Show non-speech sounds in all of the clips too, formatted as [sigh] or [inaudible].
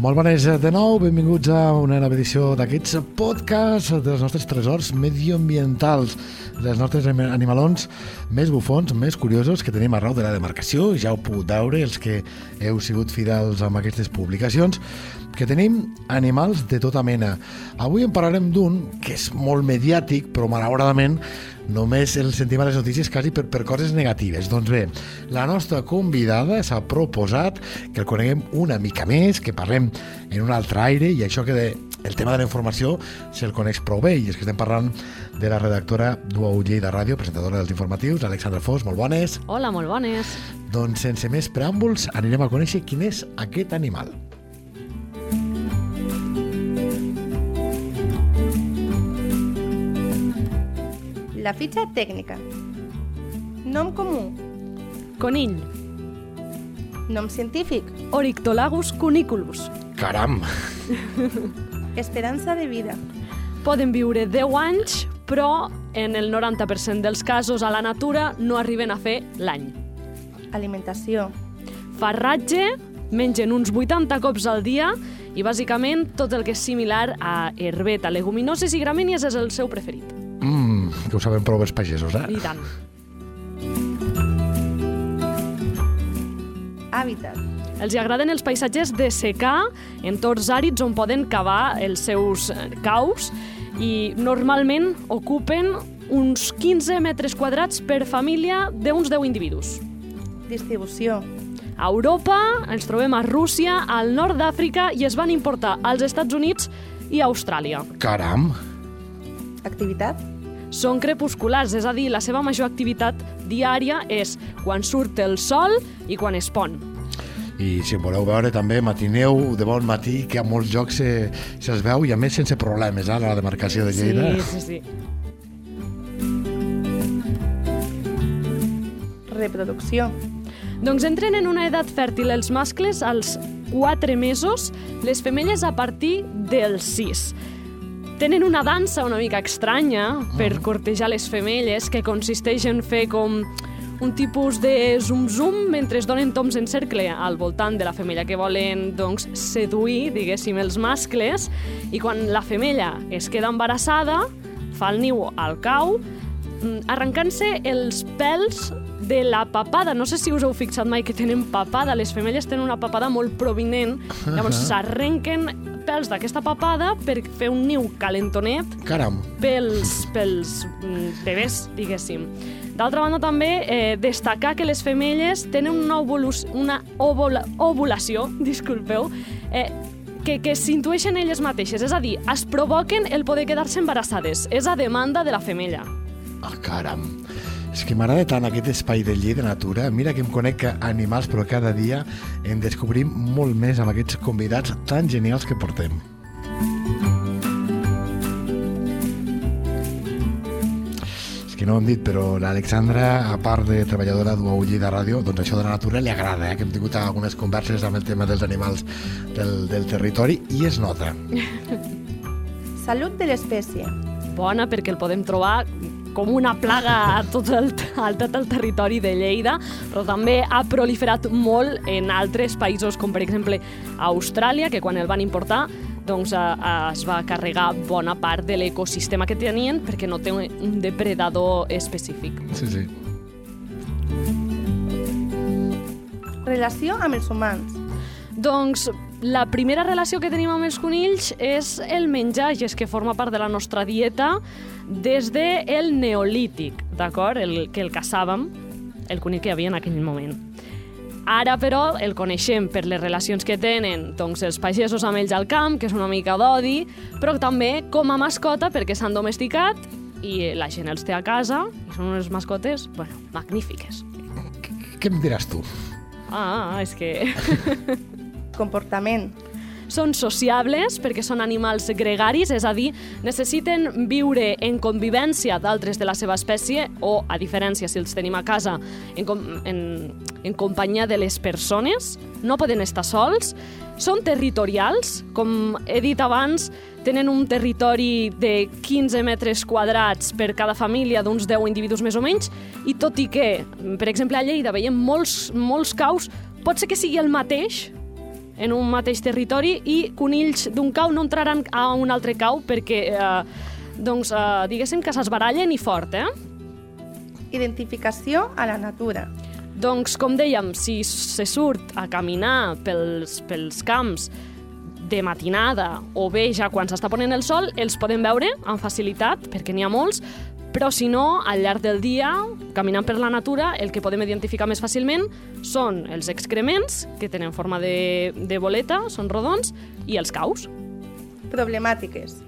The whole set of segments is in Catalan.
Molt bones de nou, benvinguts a una nova edició d'aquests podcasts dels nostres tresors medioambientals, dels nostres animalons més bufons, més curiosos que tenim arreu de la demarcació. Ja ho puc veure, els que heu sigut fidels amb aquestes publicacions, que tenim animals de tota mena. Avui en parlarem d'un que és molt mediàtic, però malauradament només el sentim a les notícies quasi per, per coses negatives. Doncs bé, la nostra convidada s'ha proposat que el coneguem una mica més, que parlem en un altre aire i això que de, el tema de la informació se'l coneix prou bé i és que estem parlant de la redactora d'UAU de Ràdio, presentadora dels informatius, Alexandra Fos, molt bones. Hola, molt bones. Doncs sense més preàmbuls anirem a conèixer quin és aquest animal. La fitxa tècnica. Nom comú. Conill. Nom científic. Orictolagus cuniculus. Caram! Esperança de vida. Poden viure 10 anys, però en el 90% dels casos a la natura no arriben a fer l'any. Alimentació. Farratge, mengen uns 80 cops al dia i bàsicament tot el que és similar a herbeta, leguminoses i gramínies és el seu preferit. Que ho saben prou els pagesos, eh? I tant. Hàbitat. Els agraden els paisatges de secà, entorns àrids on poden cavar els seus eh, caus i normalment ocupen uns 15 metres quadrats per família d'uns 10 individus. Distribució. A Europa ens trobem a Rússia, al nord d'Àfrica i es van importar als Estats Units i a Austràlia. Caram! Activitat. Són crepusculars, és a dir, la seva major activitat diària és quan surt el sol i quan es pon. I si voleu veure també matineu de bon matí, que a molts jocs se, se'ls veu i a més sense problemes, eh, a la demarcació de Lleida. Sí, sí, sí. Reproducció. Doncs entren en una edat fèrtil els mascles als 4 mesos, les femelles a partir dels 6. Tenen una dansa una mica estranya per cortejar les femelles que consisteix en fer com un tipus de zum-zum mentre es donen toms en cercle. Al voltant de la femella que volen doncs, seduir, diguéssim, els mascles. I quan la femella es queda embarassada fa el niu al cau mm, arrencant-se els pèls de la papada. No sé si us heu fixat mai que tenen papada. Les femelles tenen una papada molt provinent. Llavors s'arrenquen pèls d'aquesta papada per fer un niu calentonet Caram! pels, pels mm, bebès, diguéssim. D'altra banda, també eh, destacar que les femelles tenen una, ovulus, una ovula, ovulació, [laughs] disculpeu, eh, que, que s'intueixen elles mateixes, és a dir, es provoquen el poder quedar-se embarassades. És a demanda de la femella. Ah, caram! És que m'agrada tant aquest espai de llei de natura. Mira que em conec animals, però cada dia en descobrim molt més amb aquests convidats tan genials que portem. És que no ho hem dit, però l'Alexandra, a part de treballadora d'UAU de Ràdio, doncs això de la natura li agrada, eh? que hem tingut algunes converses amb el tema dels animals del, del territori i es nota. Salut de l'espècie. Bona perquè el podem trobar com una plaga a tot el, a tot el territori de Lleida, però també ha proliferat molt en altres països, com per exemple Austràlia, que quan el van importar doncs, eh, es va carregar bona part de l'ecosistema que tenien perquè no té un depredador específic. Sí, sí. Relació amb els humans. Doncs la primera relació que tenim amb els conills és el menjar, i és que forma part de la nostra dieta des del el neolític, d'acord? El, que el caçàvem, el conill que hi havia en aquell moment. Ara, però, el coneixem per les relacions que tenen doncs, els pagesos amb ells al camp, que és una mica d'odi, però també com a mascota perquè s'han domesticat i la gent els té a casa i són unes mascotes, bueno, magnífiques. Què em diràs tu? Ah, és que... [laughs] Comportament. són sociables perquè són animals gregaris, és a dir, necessiten viure en convivència d'altres de la seva espècie o, a diferència, si els tenim a casa, en, com, en, en companyia de les persones, no poden estar sols, són territorials, com he dit abans, tenen un territori de 15 metres quadrats per cada família d'uns 10 individus més o menys, i tot i que, per exemple, a Lleida veiem molts, molts caus, pot ser que sigui el mateix, en un mateix territori, i conills d'un cau no entraran a un altre cau perquè, eh, doncs, eh, diguéssim que s'esbarallen i fort, eh? Identificació a la natura. Doncs, com dèiem, si se surt a caminar pels, pels camps de matinada o bé ja quan s'està ponent el sol, els podem veure amb facilitat, perquè n'hi ha molts, però si no, al llarg del dia, caminant per la natura, el que podem identificar més fàcilment són els excrements, que tenen forma de, de boleta, són rodons, i els caus. Problemàtiques.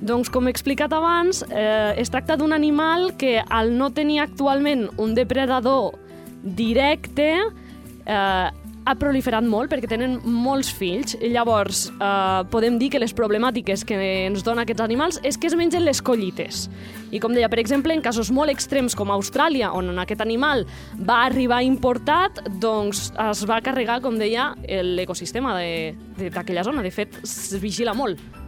Doncs, com he explicat abans, eh, es tracta d'un animal que, al no tenir actualment un depredador directe, eh, ha proliferat molt perquè tenen molts fills. Llavors, eh, podem dir que les problemàtiques que ens donen aquests animals és que es mengen les collites. I com deia, per exemple, en casos molt extrems com Austràlia, on aquest animal va arribar importat, doncs es va carregar, com deia, l'ecosistema d'aquella zona. De fet, es vigila molt.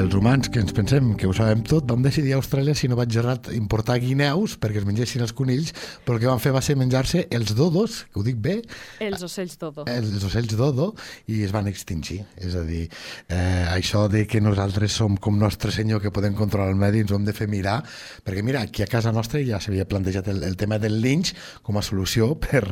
Els humans, que ens pensem que ho sabem tot, vam decidir a Austràlia, si no vaig errat, importar guineus perquè es mengessin els conills, però el que van fer va ser menjar-se els dodos, que ho dic bé, Els ocells dodo. els ocells dodo, i es van extingir. És a dir, eh, això de que nosaltres som com nostre senyor que podem controlar el medi, ens ho hem de fer mirar, perquè mira, aquí a casa nostra ja s'havia plantejat el, el tema del linx com a solució [laughs] per,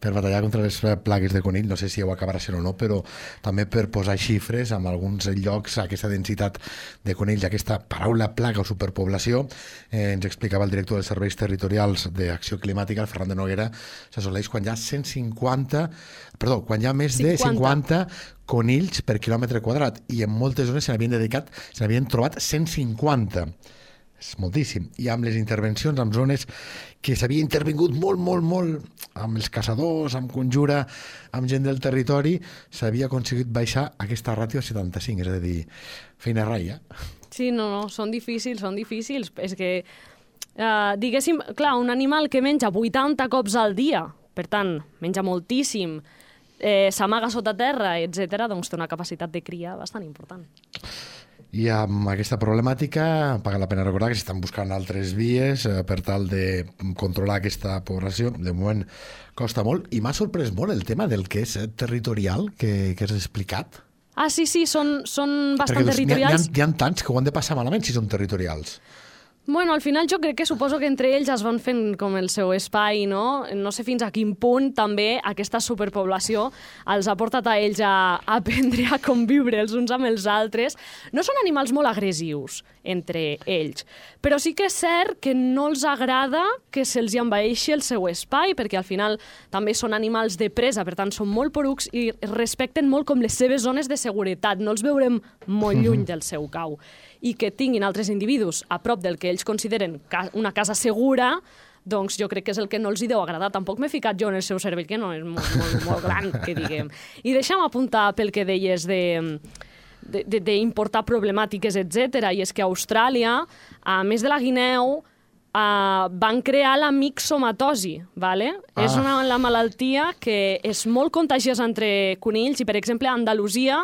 per batallar contra les plagues de conill, no sé si ho acabarà sent o no, però també per posar xifres en alguns llocs, aquesta densitat de conills, aquesta paraula plaga o superpoblació, eh, ens explicava el director dels serveis territorials d'Acció Climàtica, el Ferran de Noguera, s'assoleix quan hi ha 150, perdó, quan hi ha més 50. de 50 conills per quilòmetre quadrat. I en moltes zones se n'havien dedicat, se n'havien trobat 150 és moltíssim. I amb les intervencions en zones que s'havia intervingut molt, molt, molt amb els caçadors, amb conjura, amb gent del territori, s'havia aconseguit baixar aquesta ràtio a 75, és a dir, feina raia. Sí, no, no, són difícils, són difícils. És que, eh, diguéssim, clar, un animal que menja 80 cops al dia, per tant, menja moltíssim, eh, s'amaga sota terra, etc., doncs té una capacitat de cria bastant important. I amb aquesta problemàtica paga la pena recordar que s'estan buscant altres vies eh, per tal de controlar aquesta població. De moment costa molt i m'ha sorprès molt el tema del que és eh, territorial que, que has explicat. Ah, sí, sí, són, són bastant doncs, n'hi ha, territorials. n'hi ha, n'hi ha tants que ho han de passar malament si són territorials. Bueno, al final jo crec que suposo que entre ells es van fent com el seu espai, no? No sé fins a quin punt també aquesta superpoblació els ha portat a ells a, aprendre a conviure els uns amb els altres. No són animals molt agressius entre ells, però sí que és cert que no els agrada que se'ls envaeixi el seu espai, perquè al final també són animals de presa, per tant són molt porucs i respecten molt com les seves zones de seguretat. No els veurem molt lluny del seu cau i que tinguin altres individus a prop del que ells consideren ca una casa segura, doncs jo crec que és el que no els hi deu agradar. Tampoc m'he ficat jo en el seu cervell, que no és molt, molt, molt [laughs] gran, que diguem. I deixa'm apuntar pel que deies de d'importar problemàtiques, etc. I és que a Austràlia, a més de la guineu, uh, van crear la mixomatosi, ¿vale? Ah. És una, la malaltia que és molt contagiosa entre conills i, per exemple, a Andalusia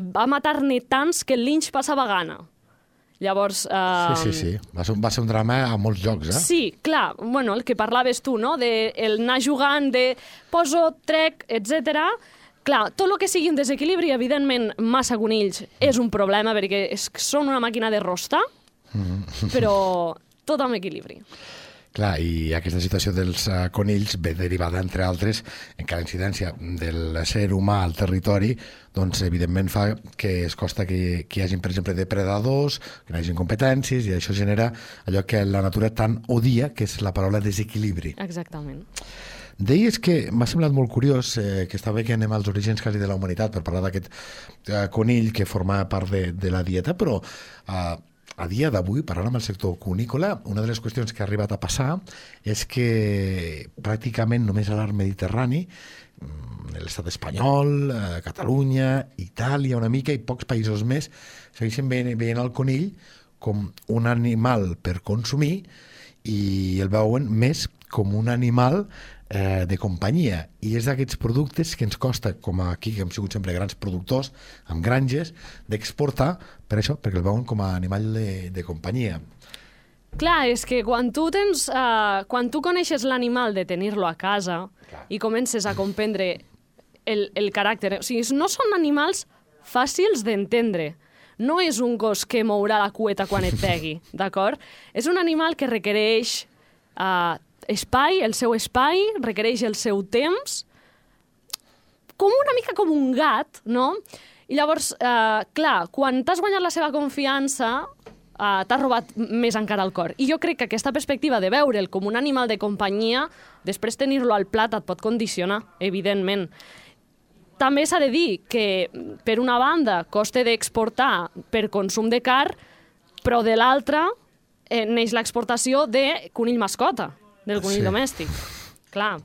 va matar-ne tants que el linx passava gana. Llavors... Uh, Sí, sí, sí. Va ser, un- va ser un drama a molts llocs, eh? Sí, clar, bueno, el que parlaves tu, no?, de el anar jugant, de poso, trec, etc. Clar, tot el que sigui un desequilibri, evidentment, massa conills és un problema perquè és, són una màquina de rostar, però tot amb equilibri. Clar, i aquesta situació dels uh, conills ve derivada, entre altres, en cada incidència del ser humà al territori, doncs, evidentment, fa que es costa que, que hi hagin, per exemple, depredadors, que hi hagin competències, i això genera allò que la natura tant odia, que és la paraula desequilibri. Exactament. Deies que m'ha semblat molt curiós eh, que està bé que anem als orígens quasi de la humanitat per parlar d'aquest eh, conill que forma part de, de la dieta, però eh, a dia d'avui, parlant amb el sector cunícola, una de les qüestions que ha arribat a passar és que pràcticament només a l'art mediterrani mm, l'estat espanyol, eh, Catalunya, Itàlia una mica i pocs països més segueixen veient, veient el conill com un animal per consumir i el veuen més com un animal eh, de companyia i és d'aquests productes que ens costa, com aquí que hem sigut sempre grans productors, amb granges, d'exportar per això, perquè el veuen com a animal de, de companyia. Clar, és que quan tu tens, uh, quan tu coneixes l'animal de tenir-lo a casa Clar. i comences a comprendre el, el caràcter... O sigui, no són animals fàcils d'entendre. No és un gos que mourà la cueta quan et pegui, [laughs] d'acord? És un animal que requereix uh, espai, el seu espai, requereix el seu temps, com una mica com un gat, no? I llavors, eh, clar, quan t'has guanyat la seva confiança, eh, t'has robat més encara el cor. I jo crec que aquesta perspectiva de veure'l com un animal de companyia, després tenir-lo al plat et pot condicionar, evidentment. També s'ha de dir que, per una banda, costa d'exportar per consum de car, però de l'altra eh, neix l'exportació de conill mascota, del conill Sí. sí. domèstic. Clar.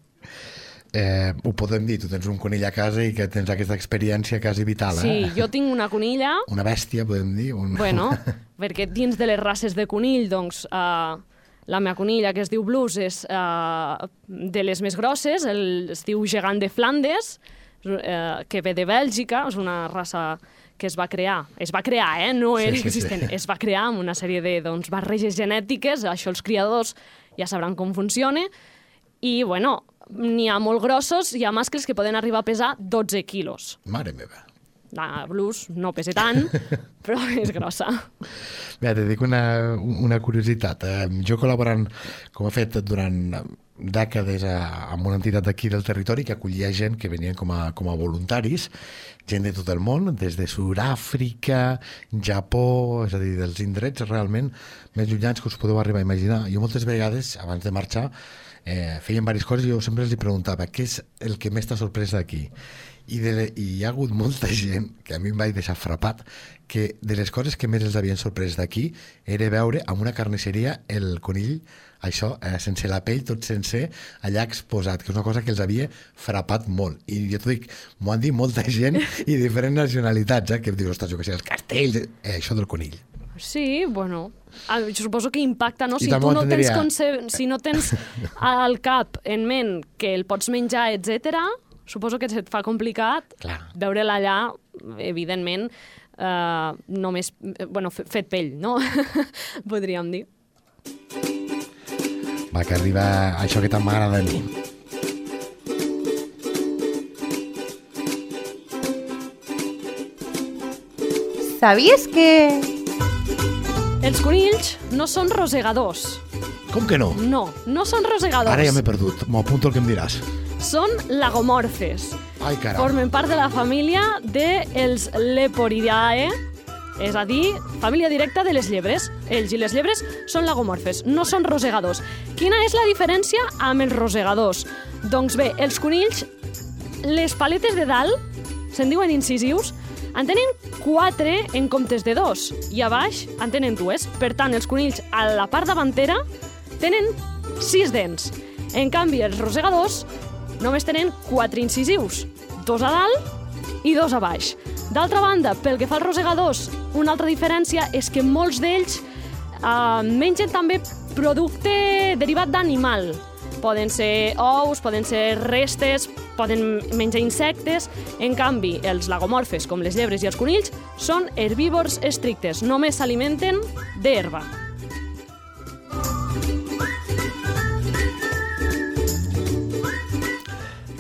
Eh, ho podem dir, tu tens un conill a casa i que tens aquesta experiència quasi vital, Sí, eh? jo tinc una conilla Una bèstia, podem dir. Un... Bueno, [laughs] perquè dins de les races de conill, doncs, uh, la meva conilla, que es diu Blues, és uh, de les més grosses, el, es diu gegant de Flandes, uh, que ve de Bèlgica, és una raça que es va crear, es va crear, eh? no Sí, era sí, sí. existent, es va crear amb una sèrie de doncs, barreges genètiques, això els criadors ja sabran com funciona, i, bueno, n'hi ha molt grossos, hi ha mascles que poden arribar a pesar 12 quilos. Mare meva. La Blues no pesa tant, [laughs] però és grossa. Bé, te dic una, una curiositat. Eh, jo col·laborant, com he fet durant dècades a, amb una entitat d'aquí del territori que acollia gent que venien com a, com a voluntaris, gent de tot el món, des de Sud-àfrica, Japó, és a dir, dels indrets realment més llunyans que us podeu arribar a imaginar. Jo moltes vegades, abans de marxar, eh, feien diverses coses i jo sempre els preguntava què és el que més t'ha sorprès d'aquí? I, de, I hi ha hagut molta gent que a mi em vaig deixar frapat que de les coses que més els havien sorprès d'aquí era veure en una carnisseria el conill això, eh, sense la pell, tot sencer, allà exposat, que és una cosa que els havia frapat molt. I jo t'ho dic, m'ho han dit molta [laughs] gent i diferents nacionalitats, eh, que dius, ostres, jo que sé, els castells, eh, això del conill. Sí, bueno, jo suposo que impacta, no? Si tu no tens, entendria. conce... si no tens [laughs] al cap en ment que el pots menjar, etc, suposo que se't fa complicat Clar. veure-la allà, evidentment, eh, només, eh, bueno, fe- fet pell, no? [laughs] Podríem dir. Va, que arriba això que tant m'agrada a mi. ¿Sabies que...? Els conills no són rosegadors. Com que no? No, no són rosegadors. Ara ja m'he perdut. M'ho apunto el que em diràs. Són lagomorfes. Ai, caram. Formen part de la família dels Leporidae, és a dir, família directa de les llebres. Ells i les llebres són lagomorfes, no són rosegadors. Quina és la diferència amb els rosegadors? Doncs bé, els conills, les paletes de dalt, se'n diuen incisius, en tenen quatre en comptes de dos, i a baix en tenen dues. Per tant, els conills a la part davantera tenen sis dents. En canvi, els rosegadors només tenen quatre incisius, dos a dalt i dos a baix. D'altra banda, pel que fa als rosegadors, una altra diferència és que molts d'ells eh, mengen també producte derivat d'animal. Poden ser ous, poden ser restes, poden menjar insectes. En canvi, els lagomorfes, com les llebres i els conills, són herbívors estrictes. Només s'alimenten d'herba.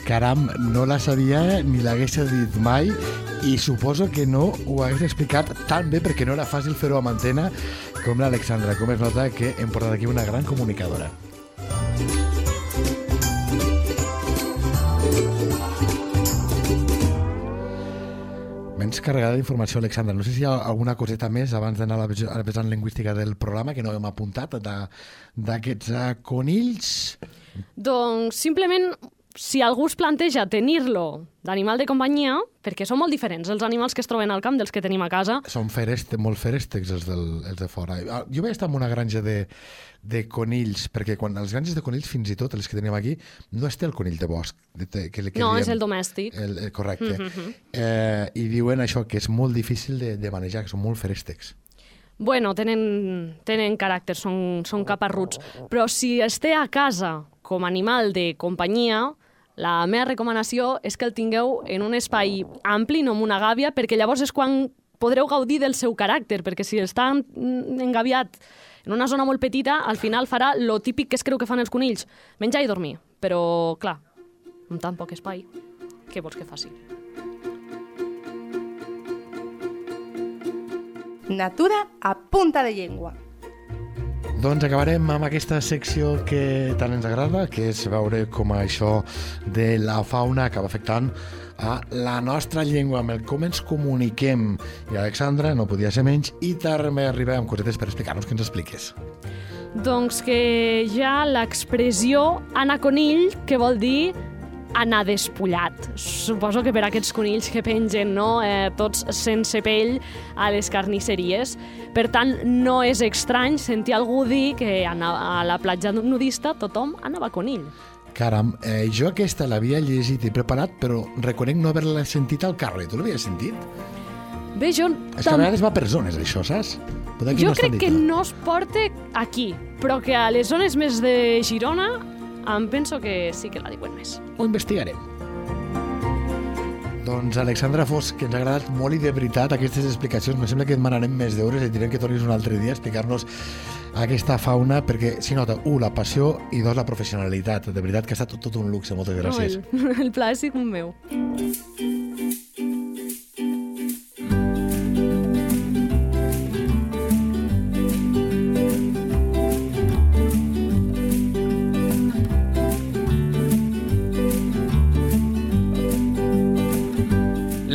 Caram, no la sabia ni l'hagués dit mai i suposo que no ho hagués explicat tan bé perquè no era fàcil fer-ho amb antena com l'Alexandra, com es nota que hem portat aquí una gran comunicadora. Menys carregada d'informació, Alexandra. No sé si hi ha alguna coseta més abans d'anar a la vessant lingüística del programa que no hem apuntat d'aquests uh, conills. Doncs simplement si algú es planteja tenir-lo d'animal de companyia, perquè són molt diferents els animals que es troben al camp dels que tenim a casa, Són fereste, molt ferèstecs els, del, els de fora. Ah, Jo vaig estar en una granja de, de conills, perquè quan les granges de conills, fins i tot les que tenim aquí, no es té el conill de bosc. De, de, que, que no, diem, és el domèstic. El, el correcte. eh, I diuen això, que és molt difícil de, de manejar, que són molt ferèstecs. Bueno, tenen, tenen caràcter, són, són caparruts. Però si es té a casa com a animal de companyia, la meva recomanació és que el tingueu en un espai ampli, no en una gàbia, perquè llavors és quan podreu gaudir del seu caràcter, perquè si està en- engaviat en una zona molt petita, al final farà lo típic que es creu que fan els conills, menjar i dormir. Però, clar, amb tan poc espai, què vols que faci? Natura a punta de llengua. Doncs acabarem amb aquesta secció que tant ens agrada, que és veure com això de la fauna acaba afectant a la nostra llengua, amb el com ens comuniquem. I Alexandra no podia ser menys i també arriba amb cosetes per explicar-nos que ens expliques. Doncs que ha l'expressió anar conill, que vol dir anar despullat. Suposo que per aquests conills que pengen, no?, eh, tots sense pell a les carnisseries. Per tant, no és estrany sentir algú dir que anava a la platja nudista tothom anava conill. Caram, eh, jo aquesta l'havia llegit i preparat, però reconec no haver-la sentit al carrer. Tu l'havies sentit? Bé, jo, És que a vegades va per zones, això, saps? Aquí jo no crec que no es porta aquí, però que a les zones més de Girona em penso que sí que la diuen més. Ho investigarem. Doncs Alexandra Fos, que ens ha agradat molt i de veritat aquestes explicacions. Me sembla que et demanarem més d'hores i direm que tornis un altre dia a explicar-nos aquesta fauna, perquè s'hi nota, un, la passió i dos, la professionalitat. De veritat que ha estat tot, tot un luxe. Moltes gràcies. No, [laughs] el, el pla és sigut meu.